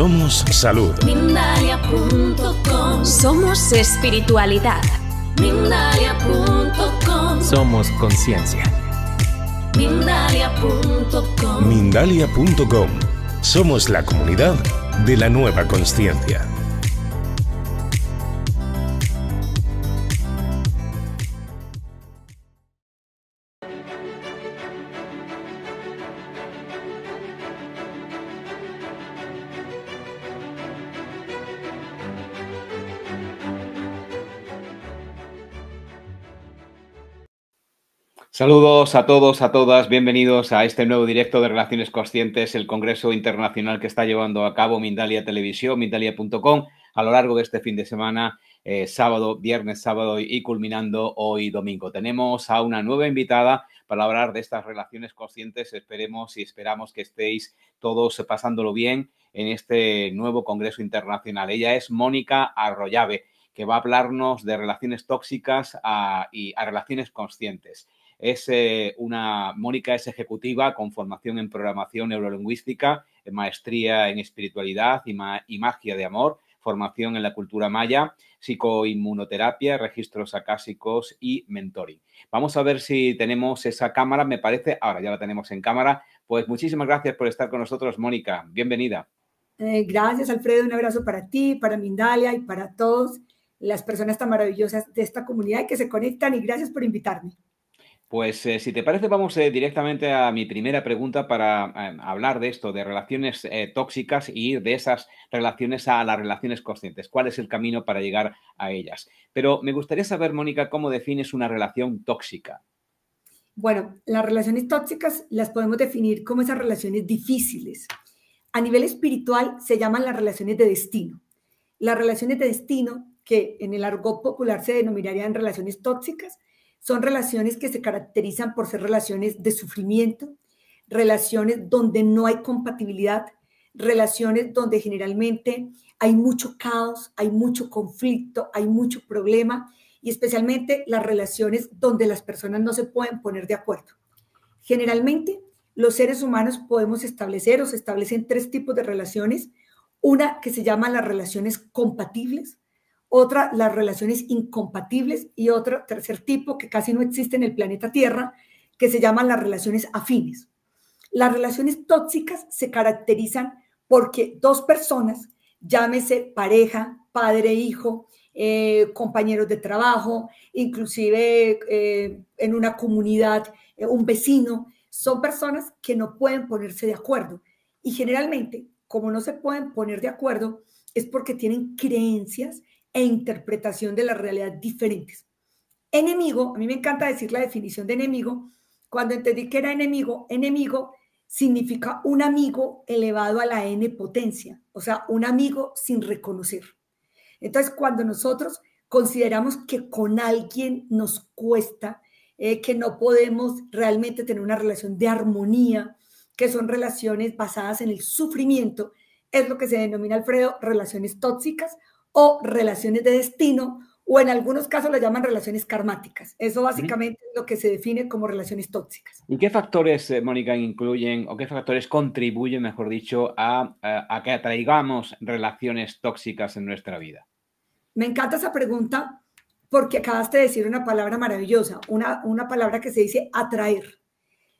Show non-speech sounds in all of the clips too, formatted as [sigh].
Somos salud. Mindalia.com Somos espiritualidad. Mindalia.com Somos conciencia. Mindalia.com Mindalia.com. Somos la comunidad de la nueva conciencia. Saludos a todos, a todas, bienvenidos a este nuevo directo de Relaciones Conscientes, el Congreso Internacional que está llevando a cabo Mindalia Televisión, mindalia.com, a lo largo de este fin de semana, eh, sábado, viernes, sábado y culminando hoy domingo. Tenemos a una nueva invitada para hablar de estas relaciones conscientes. Esperemos y esperamos que estéis todos pasándolo bien en este nuevo Congreso Internacional. Ella es Mónica Arroyave, que va a hablarnos de relaciones tóxicas a- y a relaciones conscientes. Es eh, una, Mónica es ejecutiva con formación en programación neurolingüística, maestría en espiritualidad y magia de amor, formación en la cultura maya, psicoinmunoterapia, registros acásicos y mentoring. Vamos a ver si tenemos esa cámara, me parece, ahora ya la tenemos en cámara. Pues muchísimas gracias por estar con nosotros, Mónica. Bienvenida. Eh, gracias, Alfredo. Un abrazo para ti, para Mindalia y para todas las personas tan maravillosas de esta comunidad que se conectan y gracias por invitarme. Pues eh, si te parece, vamos eh, directamente a mi primera pregunta para eh, hablar de esto, de relaciones tóxicas y ir de esas relaciones a las relaciones conscientes. ¿Cuál es el camino para llegar a ellas? Pero me gustaría saber, Mónica, cómo defines una relación tóxica. Bueno, las relaciones tóxicas las podemos definir como esas relaciones difíciles. A nivel espiritual se llaman las relaciones de destino. Las relaciones de destino, que en el argot popular se denominarían relaciones tóxicas, son relaciones que se caracterizan por ser relaciones de sufrimiento, relaciones donde no hay compatibilidad, relaciones donde generalmente hay mucho caos, hay mucho conflicto, hay mucho problema y especialmente las relaciones donde las personas no se pueden poner de acuerdo. Generalmente, los seres humanos podemos establecer o se establecen tres tipos de relaciones. Una que se llama las relaciones compatibles, otra las relaciones incompatibles y otro tercer tipo que casi no existe en el planeta Tierra, que se llaman las relaciones afines. Las relaciones tóxicas se caracterizan porque dos personas, llámese pareja, padre, hijo, eh, compañeros de trabajo, inclusive eh, en una comunidad, eh, un vecino, son personas que no pueden ponerse de acuerdo. Y generalmente, como no se pueden poner de acuerdo, es porque tienen creencias e interpretación de la realidad diferentes. Enemigo, a mí me encanta decir la definición de enemigo. Cuando entendí que era enemigo, enemigo significa un amigo elevado a la n potencia, o sea, un amigo sin reconocer. Entonces, cuando nosotros consideramos que con alguien nos cuesta, eh, que no podemos realmente tener una relación de armonía, que son relaciones basadas en el sufrimiento, es lo que se denomina, Alfredo, relaciones tóxicas o relaciones de destino, o en algunos casos lo llaman relaciones karmáticas. Eso básicamente es lo que se define como relaciones tóxicas. ¿Y qué factores, eh, Mónica, incluyen o qué factores contribuyen, mejor dicho, a, a, a que atraigamos relaciones tóxicas en nuestra vida? Me encanta esa pregunta porque acabaste de decir una palabra maravillosa, una, una palabra que se dice atraer.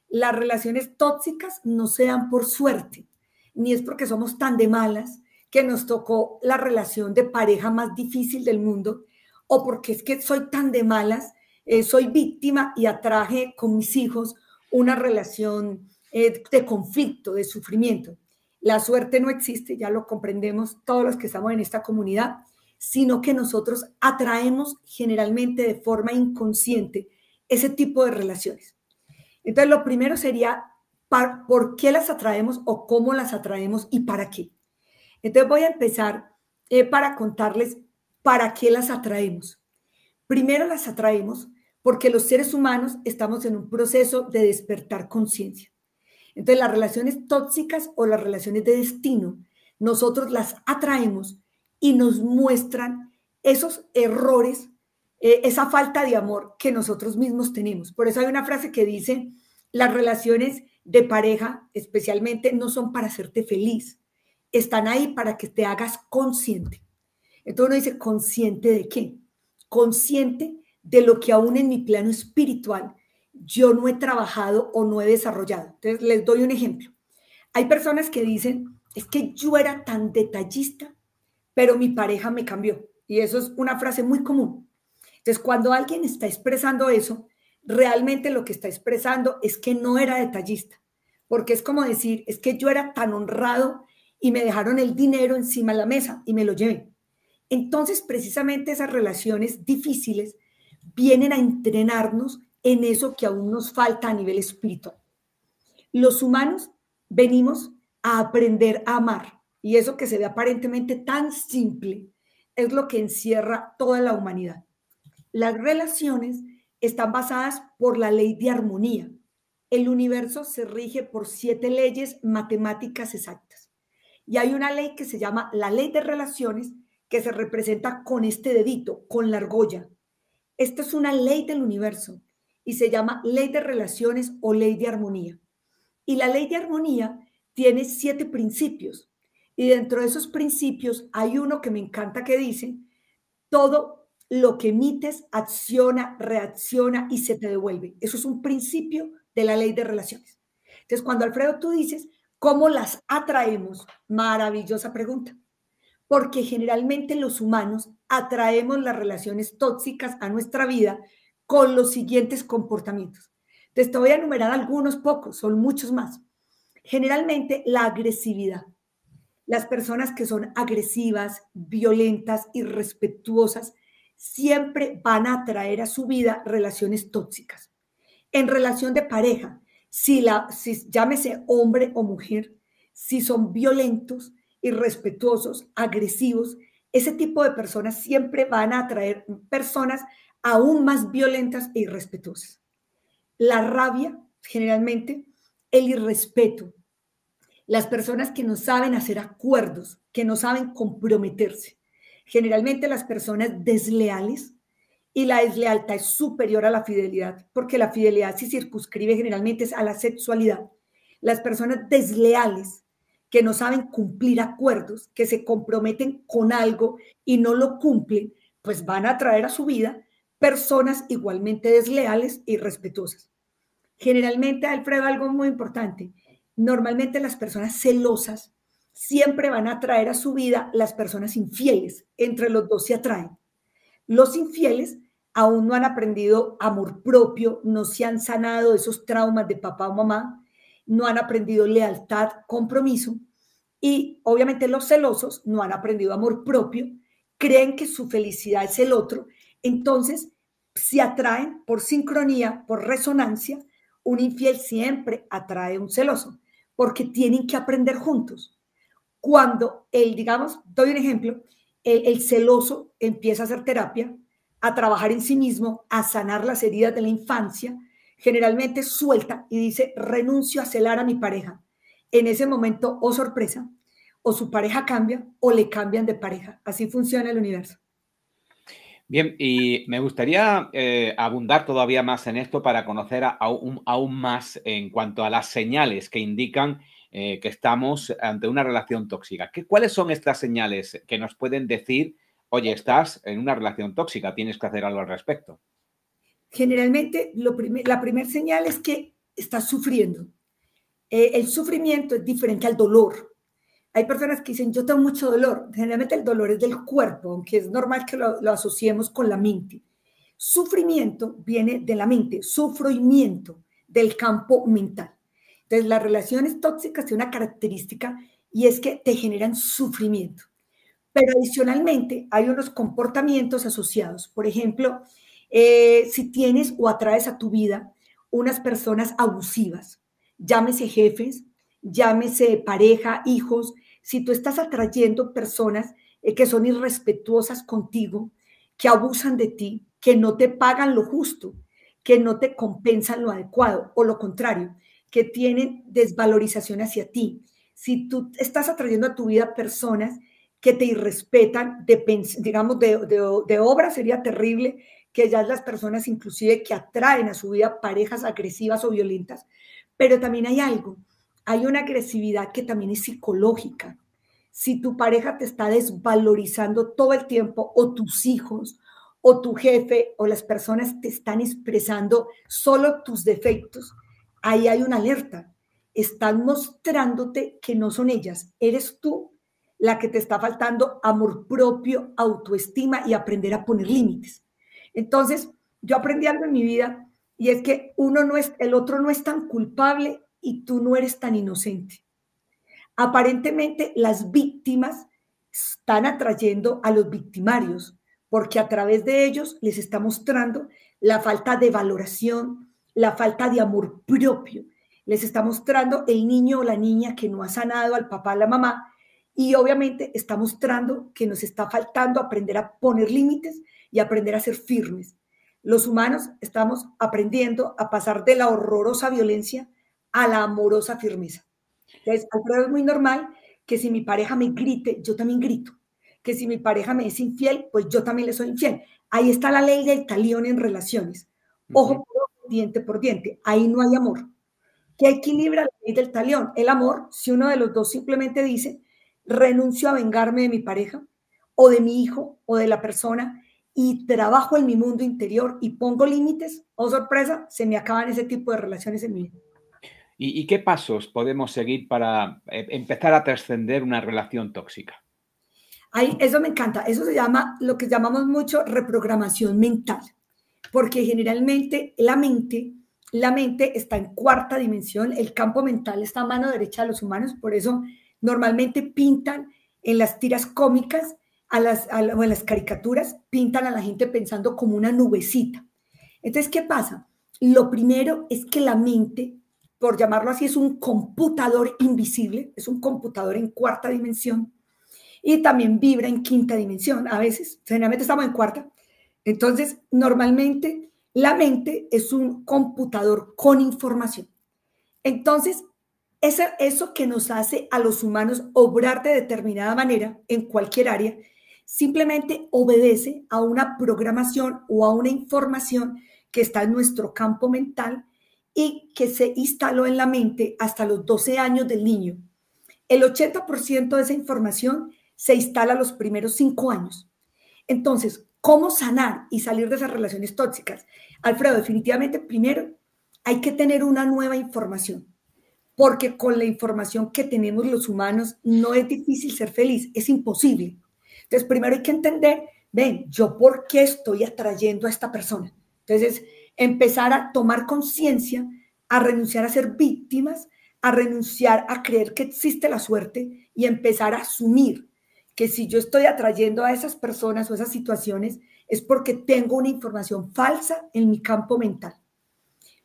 Las relaciones tóxicas no se dan por suerte, ni es porque somos tan de malas que nos tocó la relación de pareja más difícil del mundo, o porque es que soy tan de malas, eh, soy víctima y atraje con mis hijos una relación eh, de conflicto, de sufrimiento. La suerte no existe, ya lo comprendemos todos los que estamos en esta comunidad, sino que nosotros atraemos generalmente de forma inconsciente ese tipo de relaciones. Entonces, lo primero sería por qué las atraemos o cómo las atraemos y para qué. Entonces voy a empezar eh, para contarles para qué las atraemos. Primero las atraemos porque los seres humanos estamos en un proceso de despertar conciencia. Entonces las relaciones tóxicas o las relaciones de destino, nosotros las atraemos y nos muestran esos errores, eh, esa falta de amor que nosotros mismos tenemos. Por eso hay una frase que dice, las relaciones de pareja especialmente no son para hacerte feliz, están ahí para que te hagas consciente. Entonces uno dice, ¿consciente de qué? Consciente de lo que aún en mi plano espiritual yo no he trabajado o no he desarrollado. Entonces les doy un ejemplo. Hay personas que dicen, es que yo era tan detallista, pero mi pareja me cambió. Y eso es una frase muy común. Entonces, cuando alguien está expresando eso, realmente lo que está expresando es que no era detallista, porque es como decir, es que yo era tan honrado y me dejaron el dinero encima de la mesa y me lo llevé. Entonces, precisamente esas relaciones difíciles vienen a entrenarnos en eso que aún nos falta a nivel espiritual. Los humanos venimos a aprender a amar y eso que se ve aparentemente tan simple es lo que encierra toda la humanidad. Las relaciones están basadas por la ley de armonía. El universo se rige por siete leyes matemáticas exactas. Y hay una ley que se llama la ley de relaciones que se representa con este dedito, con la argolla. Esta es una ley del universo y se llama ley de relaciones o ley de armonía. Y la ley de armonía tiene siete principios. Y dentro de esos principios hay uno que me encanta que dice, todo lo que emites acciona, reacciona y se te devuelve. Eso es un principio de la ley de relaciones. Entonces, cuando Alfredo tú dices, ¿cómo las atraemos? Maravillosa pregunta. Porque generalmente los humanos atraemos las relaciones tóxicas a nuestra vida con los siguientes comportamientos. Te voy a enumerar algunos pocos, son muchos más. Generalmente la agresividad. Las personas que son agresivas, violentas, irrespetuosas, siempre van a traer a su vida relaciones tóxicas. En relación de pareja, si la, llámese hombre o mujer, si son violentos, irrespetuosos, agresivos, ese tipo de personas siempre van a atraer personas aún más violentas e irrespetuosas. La rabia, generalmente, el irrespeto, las personas que no saben hacer acuerdos, que no saben comprometerse, generalmente las personas desleales y la deslealtad es superior a la fidelidad, porque la fidelidad se circunscribe generalmente a la sexualidad. Las personas desleales que no saben cumplir acuerdos, que se comprometen con algo y no lo cumplen, pues van a traer a su vida personas igualmente desleales y respetuosas. Generalmente, Alfredo, algo muy importante, normalmente las personas celosas siempre van a traer a su vida las personas infieles. Entre los dos se atraen. Los infieles aún no han aprendido amor propio, no se han sanado esos traumas de papá o mamá, no han aprendido lealtad, compromiso. Y obviamente los celosos no han aprendido amor propio, creen que su felicidad es el otro. Entonces se atraen por sincronía, por resonancia. Un infiel siempre atrae a un celoso porque tienen que aprender juntos cuando el, digamos, doy un ejemplo, el, celoso empieza a hacer terapia, a trabajar en sí mismo, a sanar las heridas de la infancia, generalmente suelta y dice, renuncio a celar a mi pareja. En ese momento, o sorpresa, o su pareja cambia o le cambian de pareja. Así funciona el universo. Bien, y me gustaría eh, abundar todavía más en esto para conocer aún, aún, más en cuanto a las señales que indican eh, que estamos ante una relación tóxica. ¿Qué, ¿Cuáles son estas señales que nos pueden decir, oye, estás en una relación tóxica, tienes que hacer algo al respecto? Generalmente, la primera señal es que estás sufriendo. Eh, el sufrimiento es diferente al dolor. Hay personas que dicen, yo tengo mucho dolor. Generalmente el dolor es del cuerpo, aunque es normal que lo, lo asociemos con la mente. Sufrimiento viene de la mente, sufrimiento del campo mental. Entonces, las relaciones tóxicas tienen una característica y es que te generan sufrimiento. Pero adicionalmente hay unos comportamientos asociados. Por ejemplo, eh, si tienes o atraes a tu vida unas personas abusivas, llámese jefes, llámese pareja, hijos, si tú estás atrayendo personas eh, que son irrespetuosas contigo, que abusan de ti, que no te pagan lo justo, que no te compensan lo adecuado o lo contrario, que tienen desvalorización hacia ti. Si tú estás atrayendo a tu vida personas que te irrespetan, de, digamos, de, de obra sería terrible que ya las personas inclusive que atraen a su vida parejas agresivas o violentas, pero también hay algo, hay una agresividad que también es psicológica. Si tu pareja te está desvalorizando todo el tiempo o tus hijos o tu jefe o las personas te están expresando solo tus defectos, ahí hay una alerta. Están mostrándote que no son ellas, eres tú la que te está faltando amor propio, autoestima y aprender a poner límites. Entonces, yo aprendí algo en mi vida y es que uno no es, el otro no es tan culpable y tú no eres tan inocente. Aparentemente las víctimas están atrayendo a los victimarios porque a través de ellos les está mostrando la falta de valoración, la falta de amor propio. Les está mostrando el niño o la niña que no ha sanado al papá, a la mamá, y obviamente está mostrando que nos está faltando aprender a poner límites y aprender a ser firmes. Los humanos estamos aprendiendo a pasar de la horrorosa violencia a la amorosa firmeza. Entonces, Alfredo, es muy normal que si mi pareja me grite, yo también grito. Que si mi pareja me es infiel, pues yo también le soy infiel. Ahí está la ley del talión en relaciones. Ojo diente por diente. Ahí no hay amor. ¿Qué equilibra la ley del talión? El amor, si uno de los dos simplemente dice, renuncio a vengarme de mi pareja o de mi hijo o de la persona y trabajo en mi mundo interior y pongo límites, oh sorpresa, se me acaban ese tipo de relaciones en mi vida. ¿Y, qué pasos podemos seguir para eh, empezar a trascender una relación tóxica? Ahí, eso me encanta. Eso se llama lo que llamamos mucho reprogramación mental, porque generalmente la mente, la mente está en cuarta dimensión, el campo mental está a mano derecha de los humanos, por eso normalmente pintan en las tiras cómicas a o en las caricaturas, pintan a la gente pensando como una nubecita. Entonces, ¿qué pasa? Lo primero es que la mente por llamarlo así, es un computador invisible, es un computador en cuarta dimensión y también vibra en quinta dimensión. A veces, generalmente estamos en cuarta. Entonces, normalmente la mente es un computador con información. Entonces, eso, que nos hace a los humanos obrar de determinada manera en cualquier área, simplemente obedece a una programación o a una información que está en nuestro campo mental y que se instaló en la mente hasta los 12 años del niño. El 80% de esa información se instala los primeros 5 años. Entonces, ¿cómo sanar y salir de esas relaciones tóxicas? Alfredo, definitivamente primero hay que tener una nueva información, porque con la información que tenemos los humanos no es difícil ser feliz, es imposible. Entonces, primero hay que entender, ven, yo por qué estoy atrayendo a esta persona. Entonces, empezar a tomar conciencia, a renunciar a ser víctimas, a renunciar a creer que existe la suerte y empezar a asumir que si yo estoy atrayendo a esas personas o esas situaciones es porque tengo una información falsa en mi campo mental.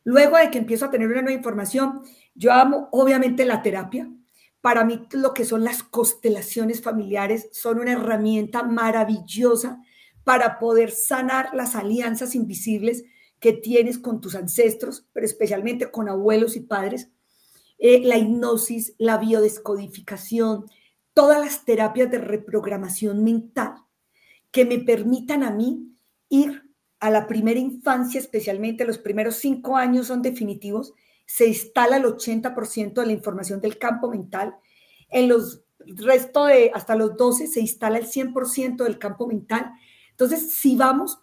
Luego de que empiezo a tener una nueva información, yo amo obviamente la terapia. Para mí lo que son las constelaciones familiares son una herramienta maravillosa para poder sanar las alianzas invisibles que tienes con tus ancestros, pero especialmente con abuelos y padres, eh, la hipnosis, la biodescodificación, todas las terapias de reprogramación mental que me permitan a mí ir a la primera infancia, especialmente los primeros cinco años son definitivos, se instala el 80% de la información del campo mental. En los resto de hasta los 12 se instala el 100% del campo mental. Entonces, si vamos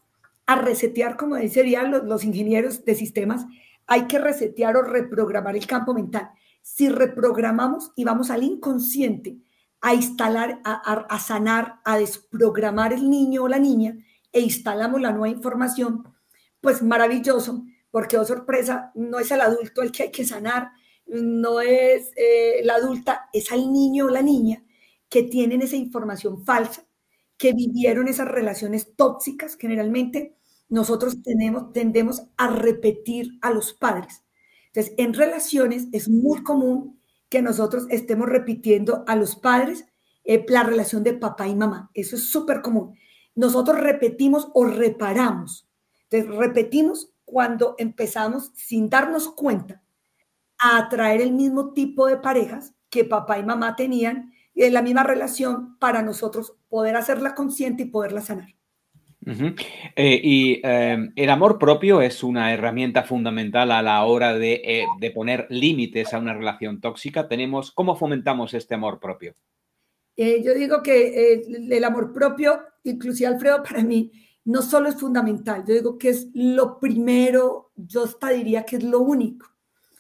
a resetear, como dirían los, los ingenieros de sistemas, hay que resetear o reprogramar el campo mental. Si reprogramamos y vamos al inconsciente a instalar, a, sanar, a desprogramar el niño o la niña e instalamos la nueva información, pues maravilloso, porque oh sorpresa, no es el adulto el que hay que sanar, no es eh, la adulta, es al niño o la niña que tienen esa información falsa, que vivieron esas relaciones tóxicas generalmente nosotros tenemos, tendemos a repetir a los padres. Entonces, en relaciones es muy común que nosotros estemos repitiendo a los padres eh, la relación de papá y mamá. Eso es súper común. Nosotros repetimos o reparamos. Entonces, repetimos cuando empezamos sin darnos cuenta a atraer el mismo tipo de parejas que papá y mamá tenían en la misma relación para nosotros poder hacerla consciente y poderla sanar. Eh, y em, el amor propio es una herramienta fundamental a la hora de, eh, de poner límites a una relación tóxica. Tenemos, ¿Cómo fomentamos este amor propio? Eh, yo digo que el amor propio, inclusive Alfredo, para mí no solo es fundamental, yo digo que es lo primero, yo hasta diría que es lo único.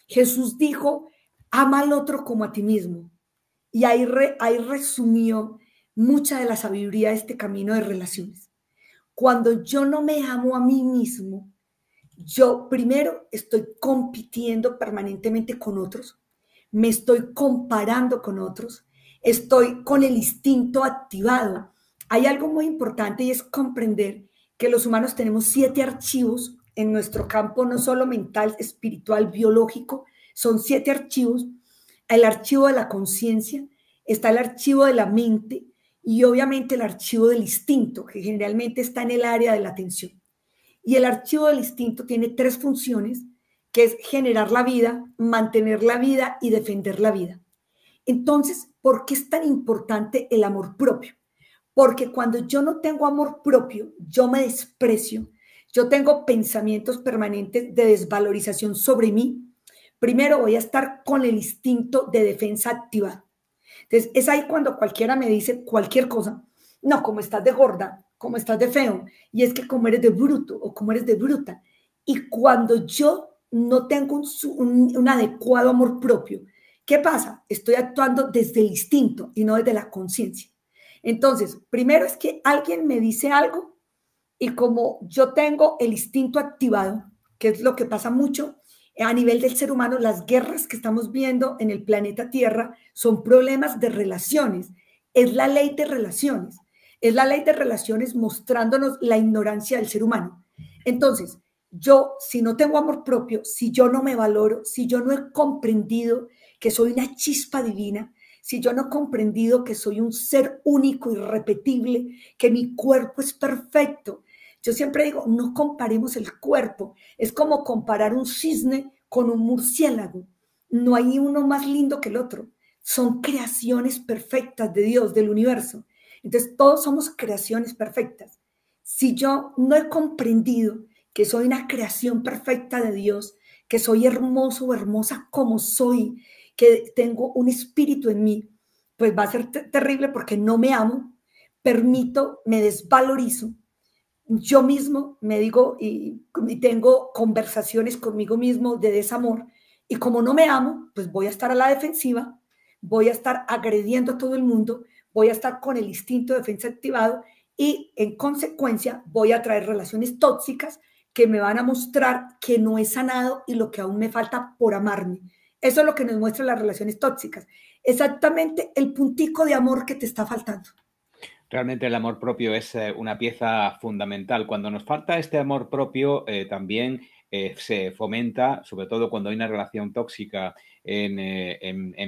Jesús dijo, ama al otro como a ti mismo. Y ahí, ahí resumió mucha de la sabiduría de este camino de relaciones. Cuando yo no me amo a mí mismo, yo primero estoy compitiendo permanentemente con otros, me estoy comparando con otros, estoy con el instinto activado. Hay algo muy importante y es comprender que los humanos tenemos siete archivos en nuestro campo, no solo mental, espiritual, biológico, son siete archivos. El archivo de la conciencia, está el archivo de la mente, y obviamente el archivo del instinto, que generalmente está en el área de la atención. Y el archivo del instinto tiene tres funciones, que es generar la vida, mantener la vida y defender la vida. Entonces, ¿por qué es tan importante el amor propio? Porque cuando yo no tengo amor propio, yo me desprecio, yo tengo pensamientos permanentes de desvalorización sobre mí, primero voy a estar con el instinto de defensa activado. Entonces, es ahí cuando cualquiera me dice cualquier cosa, no, como estás de gorda, como estás de feo, y es que como eres de bruto o como eres de bruta. Y cuando yo no tengo un, un adecuado amor propio, ¿qué pasa? Estoy actuando desde el instinto y no desde la conciencia. Entonces, primero es que alguien me dice algo y como yo tengo el instinto activado, que es lo que pasa mucho, a nivel del ser humano, las guerras que estamos viendo en el planeta Tierra son problemas de relaciones. Es la ley de relaciones. Es la ley de relaciones mostrándonos la ignorancia del ser humano. Entonces, yo, si no tengo amor propio, si yo no me valoro, si yo no he comprendido que soy una chispa divina, si yo no he comprendido que soy un ser único, irrepetible, que mi cuerpo es perfecto, yo siempre digo, no comparemos el cuerpo. Es como comparar un cisne con un murciélago. No hay uno más lindo que el otro. Son creaciones perfectas de Dios, del universo. Entonces, todos somos creaciones perfectas. Si yo no he comprendido que soy una creación perfecta de Dios, que soy hermoso o hermosa como soy, que tengo un espíritu en mí, pues va a ser terrible porque no me amo, permito, me desvalorizo yo mismo me digo y, tengo conversaciones conmigo mismo de desamor y como no me amo, pues voy a estar a la defensiva, voy a estar agrediendo a todo el mundo, voy a estar con el instinto de defensa activado y en consecuencia voy a traer relaciones tóxicas que me van a mostrar que no he sanado y lo que aún me falta por amarme. Eso es lo que nos muestran las relaciones tóxicas. Exactamente el puntico de amor que te está faltando. Realmente el amor propio es eh, una pieza fundamental. Cuando nos falta este amor propio, eh, también eh, se fomenta, sobre todo cuando hay una relación tóxica en,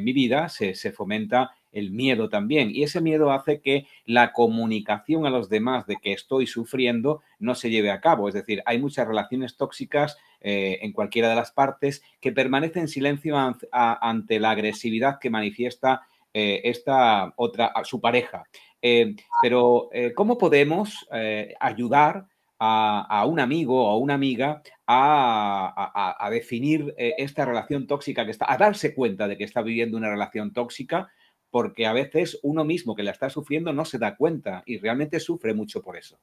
mi vida, se, fomenta el miedo también. Y ese miedo hace que la comunicación a los demás de que estoy sufriendo no se lleve a cabo. Es decir, hay muchas relaciones tóxicas en cualquiera de las partes que permanecen en silencio ante la agresividad que manifiesta esta otra, su pareja. Eh, pero, eh, ¿cómo podemos eh, ayudar a, un amigo o una amiga a, definir esta relación tóxica que está, a darse cuenta de que está viviendo una relación tóxica? Porque a veces uno mismo que la está sufriendo no se da cuenta y realmente sufre mucho por eso.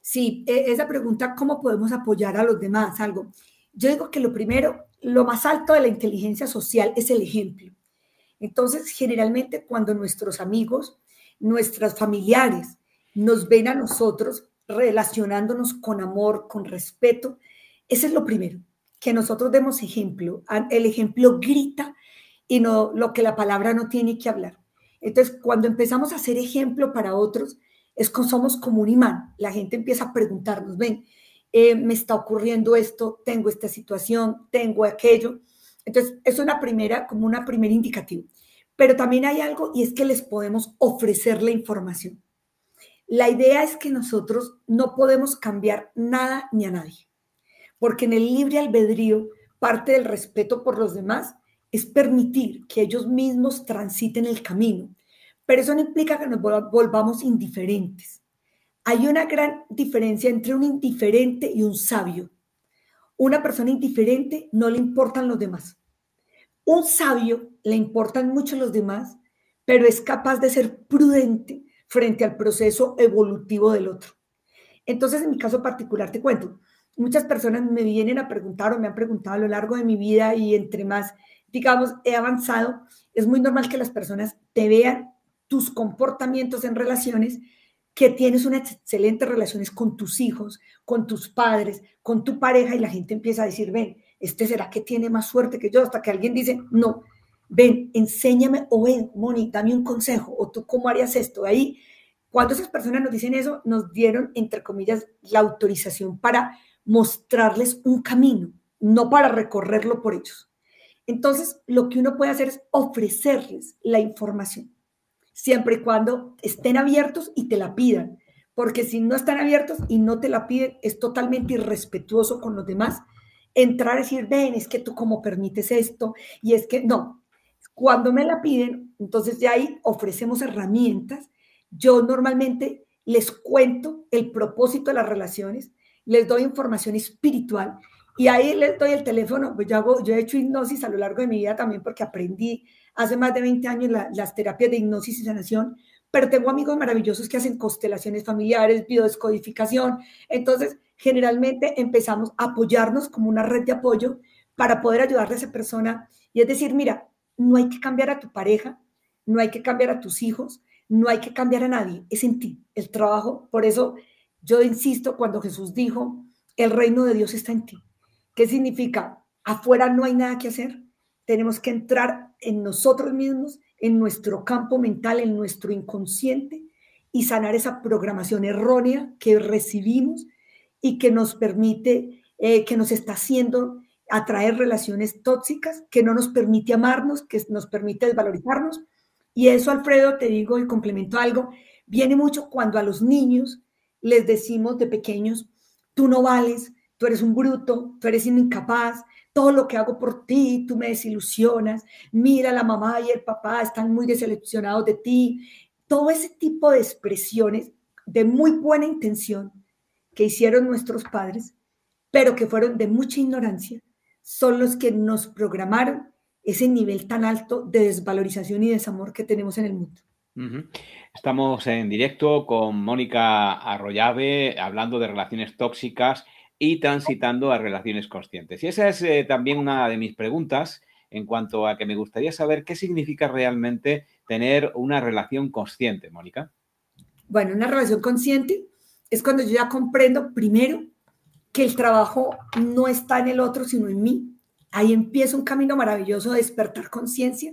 Sí, e, esa pregunta, ¿cómo podemos apoyar a los demás? Algo. Yo digo que lo primero, lo más alto de la inteligencia social es el ejemplo. Entonces, generalmente cuando nuestros amigos nuestras familiares nos ven a nosotros relacionándonos con amor, con respeto, ese es lo primero, que nosotros demos ejemplo. El ejemplo grita y no lo que la palabra no tiene que hablar. Entonces, cuando empezamos a hacer ejemplo para otros, es que somos como un imán. La gente empieza a preguntarnos, ven, eh, me está ocurriendo esto, tengo esta situación, tengo aquello. Entonces, es una primera, como una primera indicativa. Pero también hay algo y es que les podemos ofrecer la información. La idea es que nosotros no podemos cambiar nada ni a nadie, porque en el libre albedrío parte del respeto por los demás es permitir que ellos mismos transiten el camino, pero eso no implica que nos volvamos indiferentes. Hay una gran diferencia entre un indiferente y un sabio. Una persona indiferente no le importan los demás. Un sabio le importan mucho los demás, pero es capaz de ser prudente frente al proceso evolutivo del otro. Entonces, en mi caso particular, te cuento, muchas personas me vienen a preguntar o me han preguntado a lo largo de mi vida y entre más, digamos, he avanzado, es muy normal que las personas te vean tus comportamientos en relaciones, que tienes unas excelentes relaciones con tus hijos, con tus padres, con tu pareja y la gente empieza a decir, ven, este será que tiene más suerte que yo, hasta que alguien dice, no, ven, enséñame o ven, Moni, dame un consejo o tú cómo harías esto. Ahí, cuando esas personas nos dicen eso, nos dieron, entre comillas, la autorización para mostrarles un camino, no para recorrerlo por ellos. Entonces, lo que uno puede hacer es ofrecerles la información siempre y cuando estén abiertos y te la pidan, porque si no están abiertos y no te la piden, es totalmente irrespetuoso con los demás. Entrar a decir, ven, es que tú cómo permites esto, y es que no. Cuando me la piden, entonces ya ahí ofrecemos herramientas. Yo normalmente les cuento el propósito de las relaciones, les doy información espiritual y ahí les doy el teléfono. Pues yo, hago, yo he hecho hipnosis a lo largo de mi vida también porque aprendí hace más de 20 años las terapias de hipnosis y sanación, pero tengo amigos maravillosos que hacen constelaciones familiares, biodescodificación. Entonces, generalmente empezamos a apoyarnos como una red de apoyo para poder ayudarle a esa persona. Y es decir, mira, no hay que cambiar a tu pareja, no hay que cambiar a tus hijos, no hay que cambiar a nadie, es en ti, el trabajo. Por eso yo insisto cuando Jesús dijo, el reino de Dios está en ti. ¿Qué significa? Afuera no hay nada que hacer, tenemos que entrar en nosotros mismos, en nuestro campo mental, en nuestro inconsciente y sanar esa programación errónea que recibimos y que nos permite, eh, que nos está haciendo atraer relaciones tóxicas, que no nos permite amarnos, que nos permite desvalorizarnos. Y eso, Alfredo, te digo y complemento algo, viene mucho cuando a los niños les decimos de pequeños, tú no vales, tú eres un bruto, tú eres incapaz, todo lo que hago por ti, tú me desilusionas, mira la mamá y el papá están muy deseleccionados de ti, todo ese tipo de expresiones de muy buena intención que hicieron nuestros padres, pero que fueron de mucha ignorancia, son los que nos programaron ese nivel tan alto de desvalorización y desamor que tenemos en el mundo. Estamos en directo con Mónica Arroyave hablando de relaciones tóxicas y transitando a relaciones conscientes. Y esa es eh, también una de mis preguntas en cuanto a que me gustaría saber qué significa realmente tener una relación consciente, Mónica. Bueno, una relación consciente es cuando yo ya comprendo primero que el trabajo no está en el otro, sino en mí. Ahí empieza un camino maravilloso de despertar conciencia.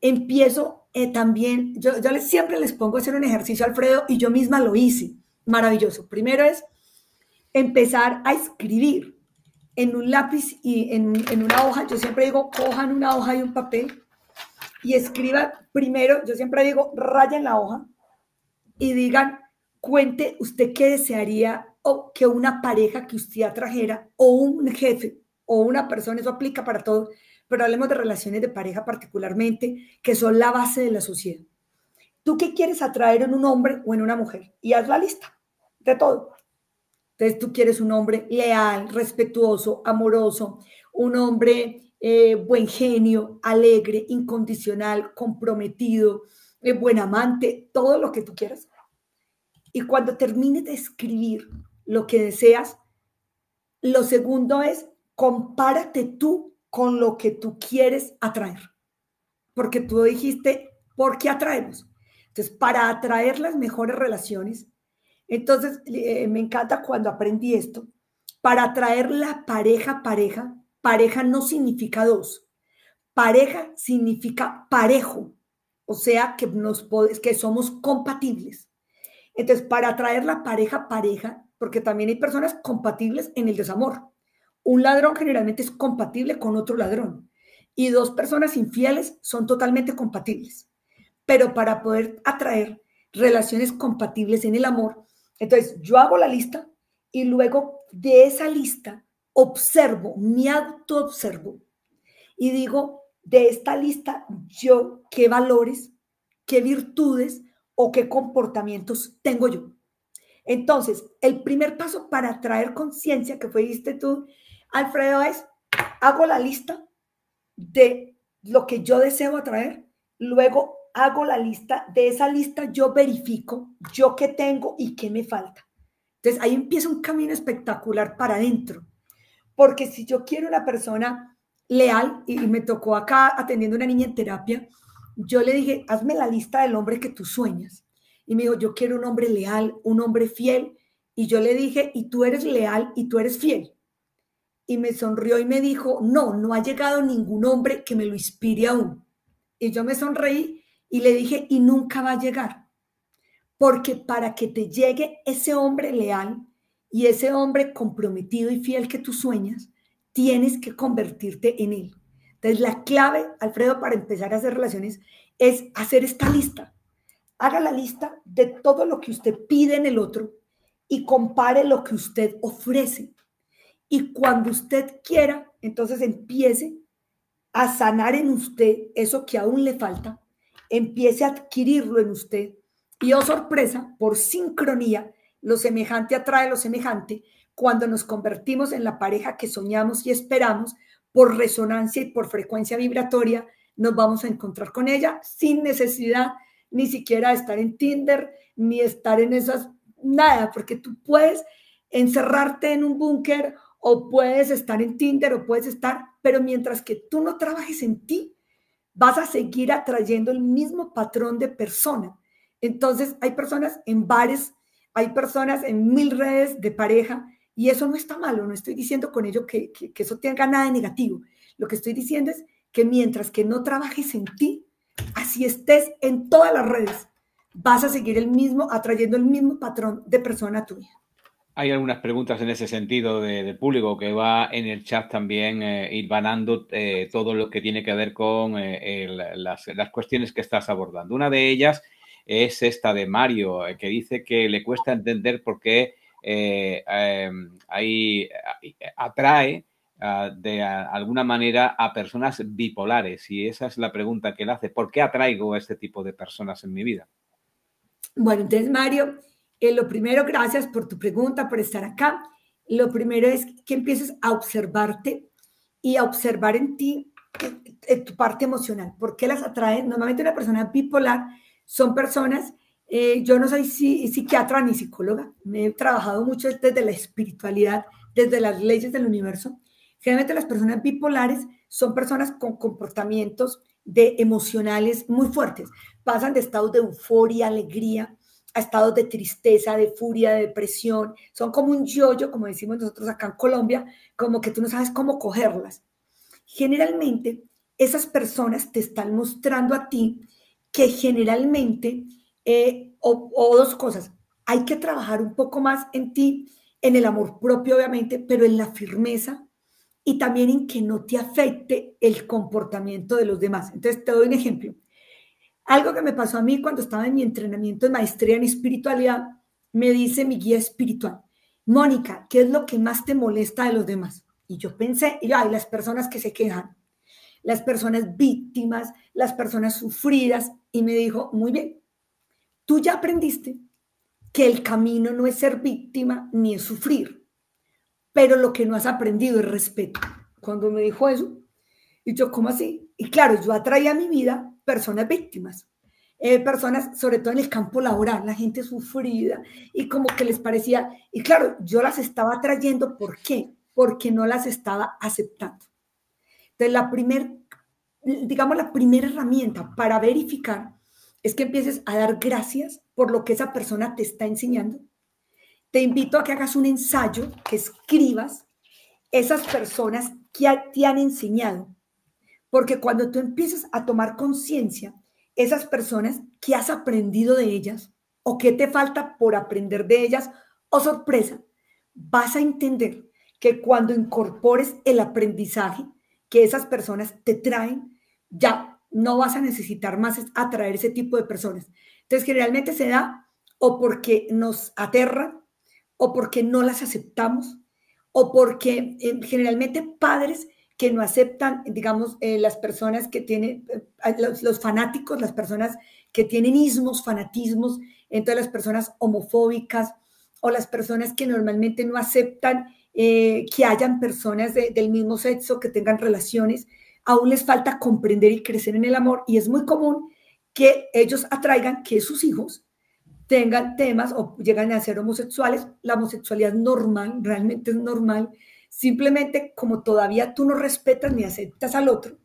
Empiezo eh, también, yo, yo les, siempre les pongo a hacer un ejercicio, Alfredo, y yo misma lo hice. Maravilloso. Primero es empezar a escribir en un lápiz y en, una hoja. Yo siempre digo, cojan una hoja y un papel y escriban primero, yo siempre digo, rayen la hoja y digan, cuente usted qué desearía o que una pareja que usted atrajera o un jefe o una persona, eso aplica para todos, pero hablemos de relaciones de pareja particularmente, que son la base de la sociedad. ¿Tú qué quieres atraer en un hombre o en una mujer? Y haz la lista de todo. Entonces tú quieres un hombre leal, respetuoso, amoroso, un hombre eh, buen genio, alegre, incondicional, comprometido, eh, buen amante, todo lo que tú quieras. Y cuando termines de escribir lo que deseas, lo segundo es compárate tú con lo que tú quieres atraer. Porque tú dijiste, ¿por qué atraemos? Entonces, para atraer las mejores relaciones, entonces, eh, me encanta cuando aprendí esto. Para atraer la pareja, pareja, pareja no significa dos. Pareja significa parejo, o sea, que, nos, que somos compatibles. Entonces, para atraer la pareja, pareja, porque también hay personas compatibles en el desamor. Un ladrón generalmente es compatible con otro ladrón y dos personas infieles son totalmente compatibles. Pero para poder atraer relaciones compatibles en el amor, entonces yo hago la lista y luego de esa lista observo, me auto-observo y digo, de esta lista, yo qué valores, qué virtudes o qué comportamientos tengo yo. Entonces, el primer paso para traer conciencia que fuiste tú, Alfredo, es hago la lista de lo que yo deseo atraer, luego hago la lista, de esa lista yo verifico yo qué tengo y qué me falta. Entonces ahí empieza un camino espectacular para adentro, porque si yo quiero una persona leal, y me tocó acá atendiendo a una niña en terapia, yo le dije, hazme la lista del hombre que tú sueñas. Y me dijo, yo quiero un hombre leal, un hombre fiel. Y yo le dije, y tú eres leal y tú eres fiel. Y me sonrió y me dijo, no, no ha llegado ningún hombre que me lo inspire aún. Y yo me sonreí y le dije, y nunca va a llegar. Porque para que te llegue ese hombre leal y ese hombre comprometido y fiel que tú sueñas, tienes que convertirte en él. Entonces, la clave, Alfredo, para empezar a hacer relaciones es hacer esta lista. Haga la lista de todo lo que usted pide en el otro y compare lo que usted ofrece. Y cuando usted quiera, entonces empiece a sanar en usted eso que aún le falta, empiece a adquirirlo en usted. Y oh sorpresa, por sincronía, lo semejante atrae lo semejante cuando nos convertimos en la pareja que soñamos y esperamos, por resonancia y por frecuencia vibratoria, nos vamos a encontrar con ella sin necesidad ni siquiera de estar en Tinder, ni estar en esas, nada, porque tú puedes encerrarte en un búnker o puedes estar en Tinder o puedes estar, pero mientras que tú no trabajes en ti, vas a seguir atrayendo el mismo patrón de persona. Entonces, hay personas en bares, hay personas en mil redes de pareja y eso no está malo, no estoy diciendo con ello que, eso tenga nada de negativo. Lo que estoy diciendo es que mientras que no trabajes en ti, así estés en todas las redes, vas a seguir el mismo, atrayendo el mismo patrón de persona tuya. Hay algunas preguntas en ese sentido del público que va en el chat también eh, ir vanando eh, todo lo que tiene que ver con eh, las, las, cuestiones que estás abordando. Una de ellas es esta de Mario, que dice que le cuesta entender por qué eh, em, ahí atrae ah, de alguna manera a personas bipolares. Y esa es la pregunta que él hace. ¿Por qué atraigo a este tipo de personas en mi vida? Bueno, entonces, Mario, eh, lo primero, gracias por tu pregunta, por estar acá. Lo primero es que empieces a observarte y a observar en ti tu parte emocional. ¿Por qué las atrae? Normalmente una persona bipolar son personas eh, yo no soy psiquiatra ni psicóloga, me he trabajado mucho desde la espiritualidad, desde las leyes del universo. Generalmente las personas bipolares son personas con comportamientos de emocionales muy fuertes. Pasan de estados de euforia, alegría, a estados de tristeza, de furia, de depresión. Son como un yoyo, como decimos nosotros acá en Colombia, como que tú no sabes cómo cogerlas. Generalmente, esas personas te están mostrando a ti que generalmente eh, o, dos cosas. Hay que trabajar un poco más en ti, en el amor propio, obviamente, pero en la firmeza y también en que no te afecte el comportamiento de los demás. Entonces, te doy un ejemplo. Algo que me pasó a mí cuando estaba en mi entrenamiento de maestría en espiritualidad, me dice mi guía espiritual, Mónica, ¿qué es lo que más te molesta de los demás? Y yo pensé, y ay, las personas que se quejan, las personas víctimas, las personas sufridas, y me dijo, muy bien, Tú ya aprendiste que el camino no es ser víctima ni es sufrir, pero lo que no has aprendido es respeto. Cuando me dijo eso, y yo, ¿cómo así? Y claro, yo atraía a mi vida personas víctimas, eh, personas, sobre todo en el campo laboral, la gente sufrida, y como que les parecía, y claro, yo las estaba atrayendo, ¿por qué? Porque no las estaba aceptando. Entonces, la primera, digamos, la primera herramienta para verificar es que empieces a dar gracias por lo que esa persona te está enseñando. Te invito a que hagas un ensayo, que escribas esas personas que te han enseñado. Porque cuando tú empiezas a tomar conciencia, esas personas que has aprendido de ellas o que te falta por aprender de ellas, o oh sorpresa, vas a entender que cuando incorpores el aprendizaje que esas personas te traen, ya no vas a necesitar más atraer ese tipo de personas. Entonces, generalmente se da o porque nos aterran, o porque no las aceptamos, o porque eh, generalmente padres que no aceptan, digamos, eh, las personas que tienen, eh, los, los, fanáticos, las personas que tienen ismos, fanatismos, entonces las personas homofóbicas o las personas que normalmente no aceptan que hayan personas del mismo sexo que tengan relaciones, aún les falta comprender y crecer en el amor y es muy común que ellos atraigan que sus hijos tengan temas o llegan a ser homosexuales. La homosexualidad normal, realmente es normal, simplemente como todavía tú no respetas ni aceptas al otro,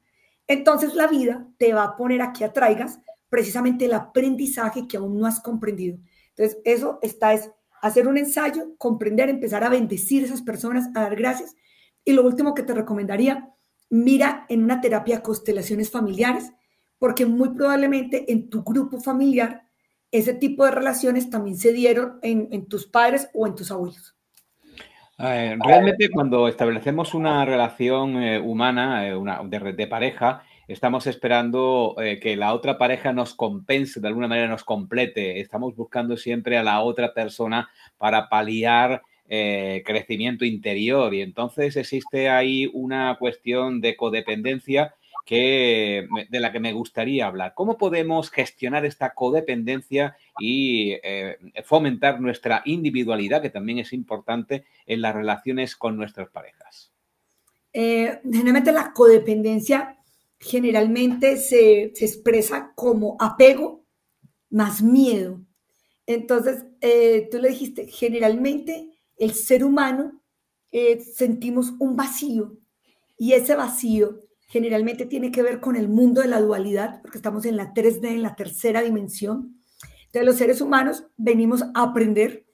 entonces la vida te va a poner a que atraigas precisamente el aprendizaje que aún no has comprendido. Entonces, eso está es hacer un ensayo, comprender, empezar a bendecir a esas personas, a dar gracias. Y lo último que te recomendaría, mira en una terapia constelaciones familiares, porque muy probablemente en tu grupo familiar ese tipo de relaciones también se dieron en, tus padres o en tus abuelos. Eh, realmente cuando establecemos una relación eh, humana, eh, una, de, pareja, estamos esperando que la otra pareja nos compense, de alguna manera nos complete. Estamos buscando siempre a la otra persona para paliar crecimiento interior y entonces existe ahí una cuestión de codependencia que, de la que me gustaría hablar. ¿Cómo podemos gestionar esta codependencia y eh, fomentar nuestra individualidad, que también es importante en las relaciones con nuestras parejas? Eh, generalmente la codependencia generalmente se, expresa como apego más miedo. Entonces, eh, tú le dijiste, generalmente el ser humano sentimos un vacío y ese vacío generalmente tiene que ver con el mundo de la dualidad, porque estamos en la 3D, en la tercera dimensión. Entonces los seres humanos venimos a aprender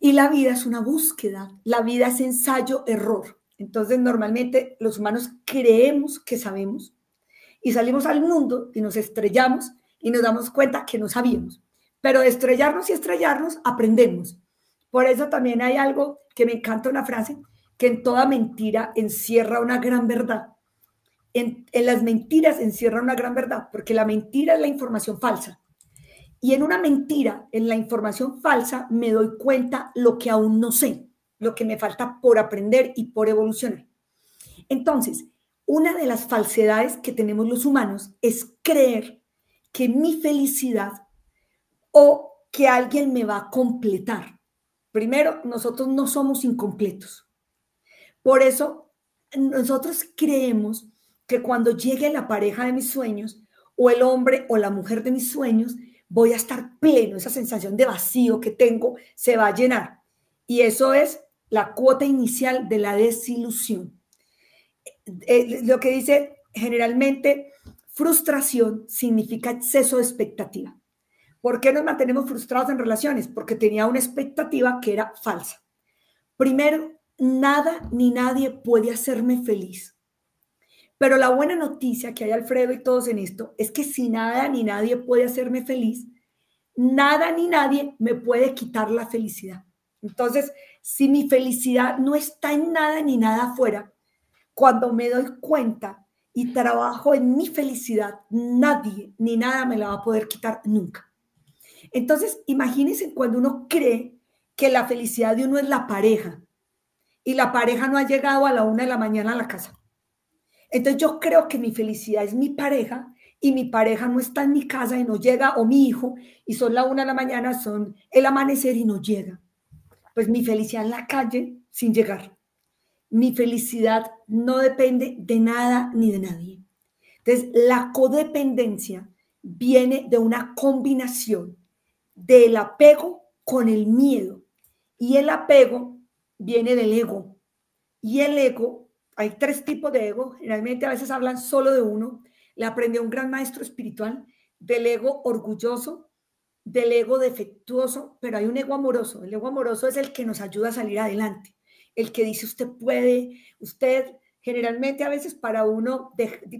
y la vida es una búsqueda, la vida es ensayo, error. Entonces normalmente los humanos creemos que sabemos y salimos al mundo y nos estrellamos y nos damos cuenta que no sabíamos. Pero de estrellarnos y estrellarnos aprendemos. Por eso también hay algo que me encanta una frase, que en toda mentira encierra una gran verdad en, las mentiras encierra una gran verdad, porque la mentira es la información falsa. Y en una mentira, en la información falsa, me doy cuenta lo que aún no sé, lo que me falta por aprender y por evolucionar. Entonces, una de las falsedades que tenemos los humanos es creer que mi felicidad o que alguien me va a completar. Primero, nosotros no somos incompletos. Por eso, nosotros creemos que cuando llegue la pareja de mis sueños o el hombre o la mujer de mis sueños, voy a estar pleno, esa sensación de vacío que tengo se va a llenar. Y eso es la cuota inicial de la desilusión. Eh, lo que dice generalmente, frustración significa exceso de expectativa. ¿Por qué nos mantenemos frustrados en relaciones? Porque tenía una expectativa que era falsa. Primero, nada ni nadie puede hacerme feliz. Pero la buena noticia que hay Alfredo y todos en esto es que si nada ni nadie puede hacerme feliz, nada ni nadie me puede quitar la felicidad. Entonces, si mi felicidad no está en nada ni nada afuera, cuando me doy cuenta y trabajo en mi felicidad, nadie ni nada me la va a poder quitar nunca. Entonces, imagínense cuando uno cree que la felicidad de uno es la pareja y la pareja no ha llegado a la una de la mañana a la casa. Entonces yo creo que mi felicidad es mi pareja y mi pareja no está en mi casa y no llega, o mi hijo, y son la una de la mañana, son el amanecer y no llega. Pues mi felicidad en la calle sin llegar. Mi felicidad no depende de nada ni de nadie. Entonces, la codependencia viene de una combinación del apego con el miedo. Y el apego viene del ego. Y el ego hay tres tipos de ego, generalmente a veces hablan solo de uno. Le aprendió un gran maestro espiritual del ego orgulloso, del ego defectuoso, pero hay un ego amoroso. El ego amoroso es el que nos ayuda a salir adelante, el que dice usted puede, usted generalmente a veces para uno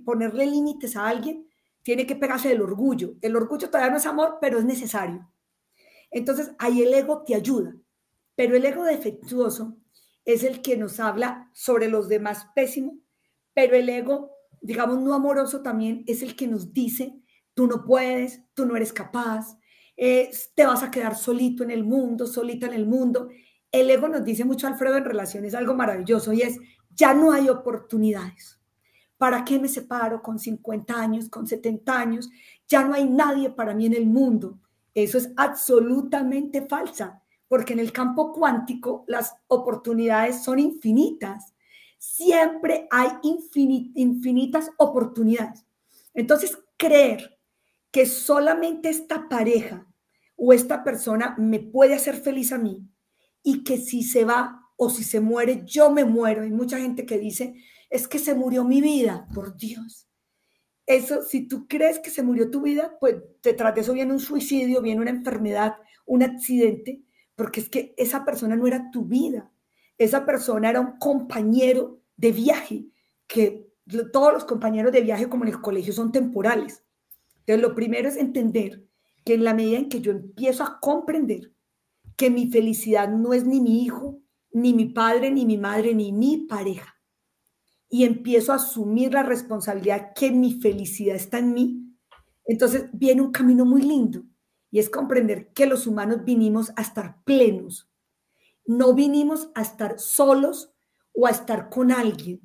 ponerle límites a alguien, tiene que pegarse del orgullo. El orgullo todavía no es amor, pero es necesario. Entonces ahí el ego te ayuda. Pero el ego defectuoso es el que nos habla sobre los demás pésimo, pero el ego, digamos, no amoroso también es el que nos dice, tú no puedes, tú no eres capaz, eh, te vas a quedar solito en el mundo, solita en el mundo. El ego nos dice mucho, Alfredo, en relaciones algo maravilloso y es, ya no hay oportunidades. ¿Para qué me separo con 50 años, con 70 años? Ya no hay nadie para mí en el mundo. Eso es absolutamente falsa, porque en el campo cuántico las oportunidades son infinitas. Siempre hay infinitas oportunidades. Entonces, creer que solamente esta pareja o esta persona me puede hacer feliz a mí y que si se va o si se muere, yo me muero. Hay mucha gente que dice, es que se murió mi vida, por Dios. Eso, si tú crees que se murió tu vida, pues detrás de eso viene un suicidio, viene una enfermedad, un accidente, porque es que esa persona no era tu vida. Esa persona era un compañero de viaje, que todos los compañeros de viaje como en el colegio son temporales. Entonces, lo primero es entender que en la medida en que yo empiezo a comprender que mi felicidad no es ni mi hijo, ni mi padre, ni mi madre, ni mi pareja, y empiezo a asumir la responsabilidad que mi felicidad está en mí, entonces viene un camino muy lindo y es comprender que los humanos vinimos a estar plenos. No vinimos a estar solos o a estar con alguien.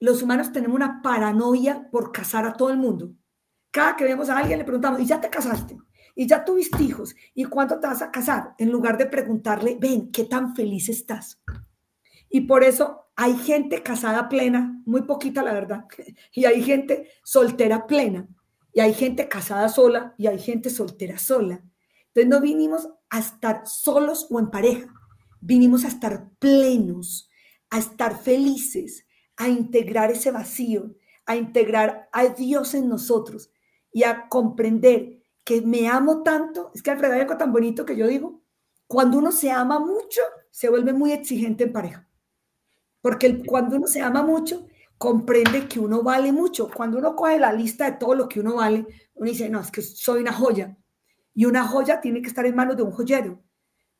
Los humanos tenemos una paranoia por casar a todo el mundo. Cada que vemos a alguien le preguntamos, ¿y ya te casaste? ¿Y ya tuviste hijos? ¿Y cuándo te vas a casar? En lugar de preguntarle, ven, ¿qué tan feliz estás? Y por eso hay gente casada plena, muy poquita la verdad, [laughs] y hay gente soltera plena, y hay gente casada sola, y hay gente soltera sola. Entonces no vinimos a estar solos o en pareja, vinimos a estar plenos, a estar felices, a integrar ese vacío, a integrar a Dios en nosotros y a comprender que me amo tanto. Es que Alfredo hay algo tan bonito que yo digo, cuando uno se ama mucho, se vuelve muy exigente en pareja. Porque cuando uno se ama mucho, comprende que uno vale mucho. Cuando uno coge la lista de todo lo que uno vale, uno dice, no, es que soy una joya. Y una joya tiene que estar en manos de un joyero.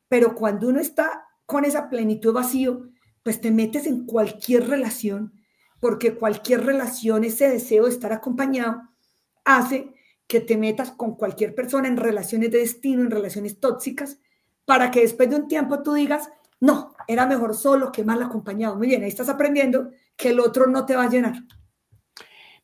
Pero cuando uno está con esa plenitud vacío, pues te metes en cualquier relación, porque cualquier relación, ese deseo de estar acompañado, hace que te metas con cualquier persona en relaciones de destino, en relaciones tóxicas, para que después de un tiempo tú digas, no, era mejor solo que mal acompañado. Muy bien, ahí estás aprendiendo que el otro no te va a llenar.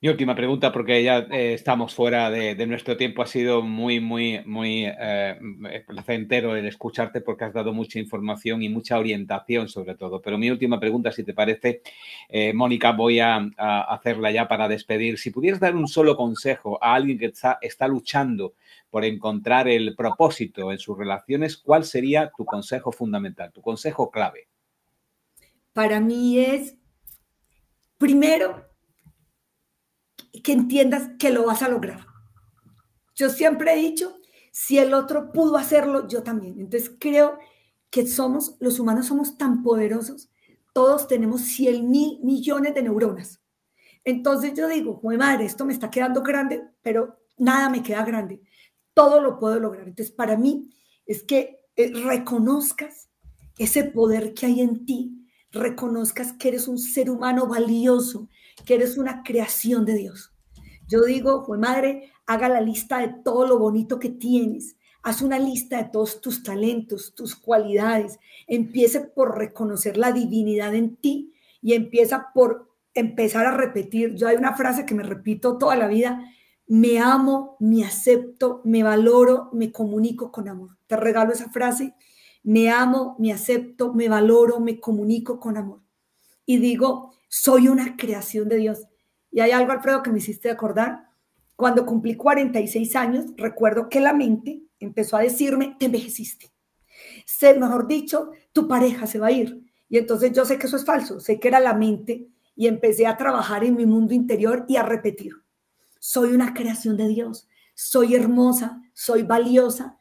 Mi última pregunta, porque ya eh, estamos fuera de, nuestro tiempo, ha sido muy, muy, muy eh, placentero el escucharte porque has dado mucha información y mucha orientación sobre todo. Pero mi última pregunta, si te parece, eh, Mónica, voy a, hacerla ya para despedir. Si pudieras dar un solo consejo a alguien que está luchando por encontrar el propósito en sus relaciones, ¿cuál sería tu consejo fundamental, tu consejo clave? Para mí es, primero, que entiendas que lo vas a lograr. Yo siempre he dicho, si el otro pudo hacerlo, yo también. Entonces creo que somos, los humanos somos tan poderosos, todos tenemos 100 mil millones de neuronas. Entonces yo digo, madre, esto me está quedando grande, pero nada me queda grande. Todo lo puedo lograr. Entonces para mí es que eh, reconozcas ese poder que hay en ti, reconozcas que eres un ser humano valioso, que eres una creación de Dios. Yo digo, pues madre, haga la lista de todo lo bonito que tienes. Haz una lista de todos tus talentos, tus cualidades. Empiece por reconocer la divinidad en ti y empieza por empezar a repetir. Yo hay una frase que me repito toda la vida. Me amo, me acepto, me valoro, me comunico con amor. Te regalo esa frase. Me amo, me acepto, me valoro, me comunico con amor. Y digo, soy una creación de Dios. Y hay algo, Alfredo, que me hiciste acordar. Cuando cumplí 46 años, recuerdo que la mente empezó a decirme, te envejeciste. Sé, mejor dicho, tu pareja se va a ir. Y entonces yo sé que eso es falso, sé que era la mente y empecé a trabajar en mi mundo interior y a repetir. Soy una creación de Dios, soy hermosa, soy valiosa.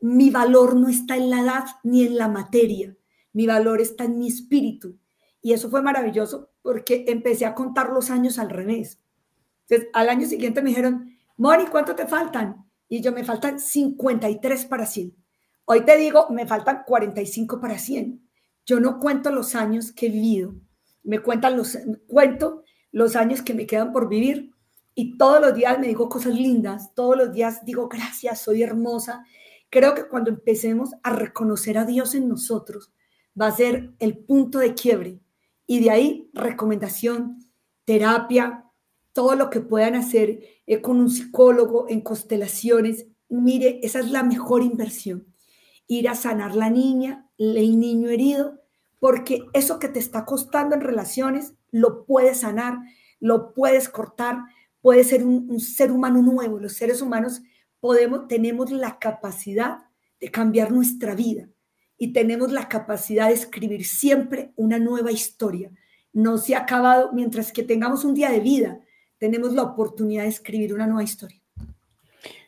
Mi valor no está en la edad ni en la materia, mi valor está en mi espíritu. Y eso fue maravilloso porque empecé a contar los años al revés. Entonces, al año siguiente me dijeron, Mori, ¿cuánto te faltan? Y yo me faltan 53 para 100. Hoy te digo, me faltan 45 para 100. Yo no cuento los años que he vivido, me cuentan los, cuento los años que me quedan por vivir y todos los días me digo cosas lindas, todos los días digo gracias, soy hermosa. Creo que cuando empecemos a reconocer a Dios en nosotros, va a ser el punto de quiebre y de ahí recomendación, terapia, todo lo que puedan hacer eh, con un psicólogo en constelaciones. Mire, esa es la mejor inversión. Ir a sanar la niña, el niño herido, porque eso que te está costando en relaciones lo puedes sanar, lo puedes cortar, puedes ser un, un ser humano nuevo. Los seres humanos podemos, tenemos la capacidad de cambiar nuestra vida y tenemos la capacidad de escribir siempre una nueva historia. No se ha acabado mientras que tengamos un día de vida tenemos la oportunidad de escribir una nueva historia.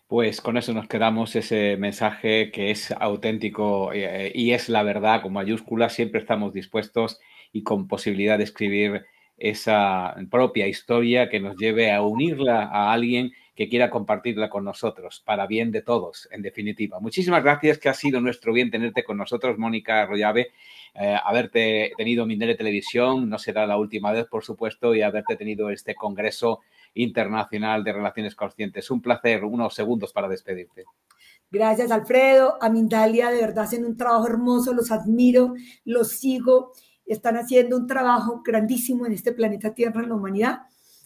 Pues con eso nos quedamos, ese mensaje que es auténtico eh, y es la verdad con mayúsculas. Siempre estamos dispuestos y con posibilidad de escribir esa propia historia que nos lleve a unirla a alguien que quiera compartirla con nosotros, para bien de todos, en definitiva. Muchísimas gracias, que ha sido nuestro bien tenerte con nosotros, Mónica Arroyave, eh, haberte tenido Mindele Televisión, no será la última vez, por supuesto, y haberte tenido este Congreso Internacional de Relaciones Conscientes. Un placer, unos segundos para despedirte. Gracias, Alfredo. A Mindalia, de verdad, hacen un trabajo hermoso, los admiro, los sigo. Están haciendo un trabajo grandísimo en este planeta Tierra, en la humanidad.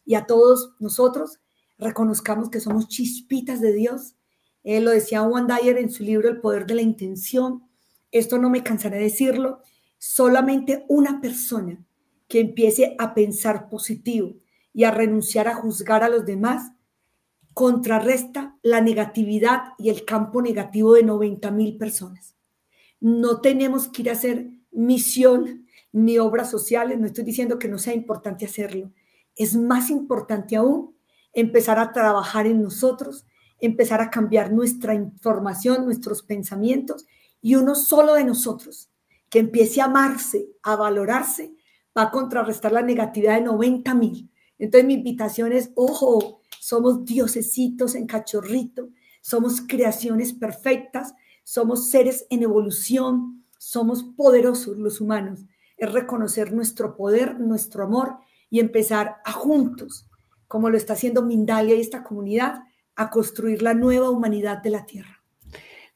Y a todos nosotros, reconozcamos que somos chispitas de Dios. Eh, lo decía Juan Dyer en su libro El poder de la intención. Esto no me cansaré de decirlo. Solamente una persona que empiece a pensar positivo y a renunciar a juzgar a los demás contrarresta la negatividad y el campo negativo de 90 mil personas. No tenemos que ir a hacer misión ni obras sociales, no estoy diciendo que no sea importante hacerlo. Es más importante aún empezar a trabajar en nosotros, empezar a cambiar nuestra información, nuestros pensamientos y uno solo de nosotros que empiece a amarse, a valorarse, va a contrarrestar la negatividad de 90 mil. Entonces mi invitación es, ojo, somos diosesitos en cachorrito, somos creaciones perfectas, somos seres en evolución, somos poderosos los humanos. Es reconocer nuestro poder, nuestro amor y empezar a juntos como lo está haciendo Mindalia y esta comunidad, a construir la nueva humanidad de la Tierra.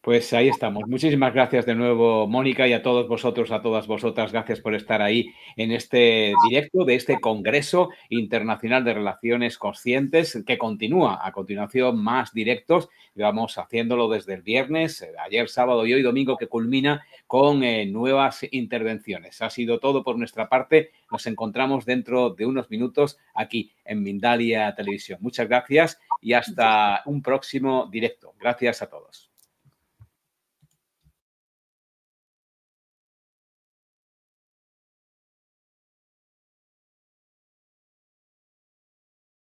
Pues ahí estamos. Muchísimas gracias de nuevo, Mónica, y a todos vosotros, a todas vosotras. Gracias por estar ahí en este directo de este Congreso Internacional de Relaciones Conscientes que continúa. A continuación, más directos. Vamos haciéndolo desde el viernes, ayer sábado y hoy domingo, que culmina con eh, nuevas intervenciones. Ha sido todo por nuestra parte. Nos encontramos dentro de unos minutos aquí en Mindalia Televisión. Muchas gracias y hasta un próximo directo. Gracias a todos.